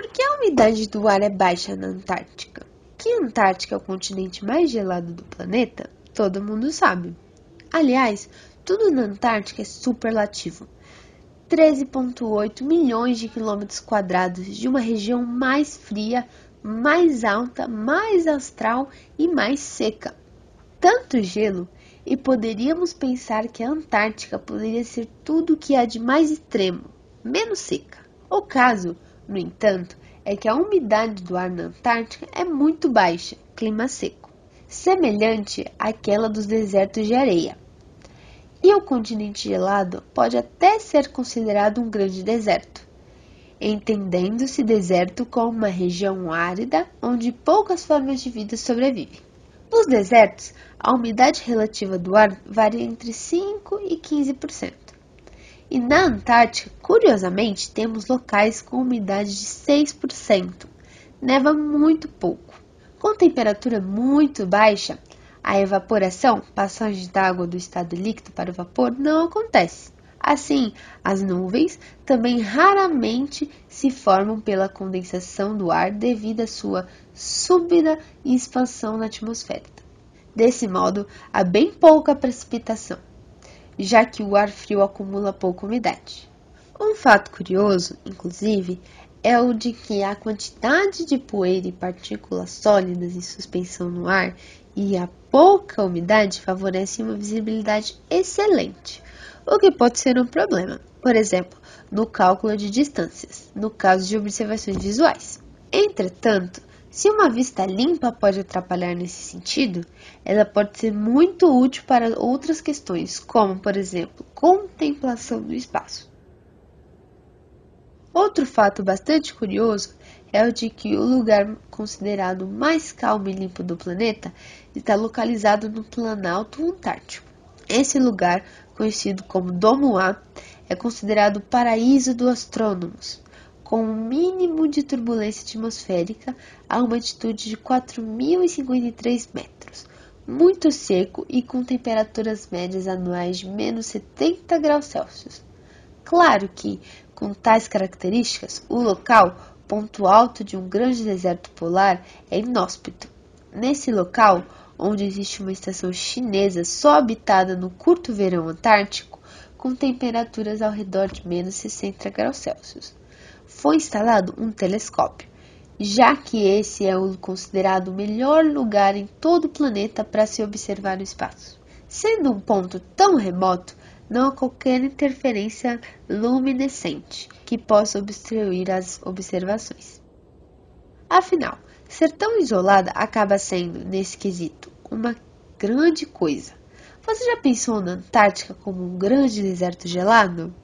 Por que a umidade do ar é baixa na Antártica? Que a Antártica é o continente mais gelado do planeta, todo mundo sabe. Aliás, tudo na Antártica é superlativo. 13,8 milhões de quilômetros quadrados de uma região mais fria, mais alta, mais astral e mais seca. Tanto gelo, e poderíamos pensar que a Antártica poderia ser tudo o que há de mais extremo, menos seca. O caso, no entanto, é que a umidade do ar na Antártica é muito baixa, clima seco, semelhante àquela dos desertos de areia. E o continente gelado pode até ser considerado um grande deserto, entendendo-se deserto como uma região árida onde poucas formas de vida sobrevivem. Nos desertos, a umidade relativa do ar varia entre 5 e 15%. E na Antártica, curiosamente, temos locais com umidade de 6%. Neva muito pouco. Com temperatura muito baixa, a evaporação, passagem da água do estado líquido para o vapor, não acontece. Assim, as nuvens também raramente se formam pela condensação do ar devido à sua súbita expansão na atmosfera. Desse modo, há bem pouca precipitação, já que o ar frio acumula pouca umidade. Um fato curioso, inclusive, é o de que a quantidade de poeira e partículas sólidas em suspensão no ar e a pouca umidade favorecem uma visibilidade excelente, o que pode ser um problema, por exemplo, no cálculo de distâncias, no caso de observações visuais. Entretanto, se uma vista limpa pode atrapalhar nesse sentido, ela pode ser muito útil para outras questões, como, por exemplo, contemplação do espaço. Outro fato bastante curioso é o de que o lugar considerado mais calmo e limpo do planeta está localizado no Planalto Antártico. Esse lugar, conhecido como Domo A, é considerado o paraíso dos astrônomos, com um mínimo de turbulência atmosférica a uma altitude de 4.053 metros, muito seco e com temperaturas médias anuais de menos 70 graus Celsius. Claro que, com tais características, o local, ponto alto de um grande deserto polar, é inóspito. Nesse local, onde existe uma estação chinesa só habitada no curto verão antártico, com temperaturas ao redor de menos 60 graus Celsius, foi instalado um telescópio, já que esse é o considerado o melhor lugar em todo o planeta para se observar no espaço. Sendo um ponto tão remoto, não há qualquer interferência luminescente que possa obstruir as observações. Afinal, ser tão isolada acaba sendo, nesse quesito, uma grande coisa. Você já pensou na Antártica como um grande deserto gelado?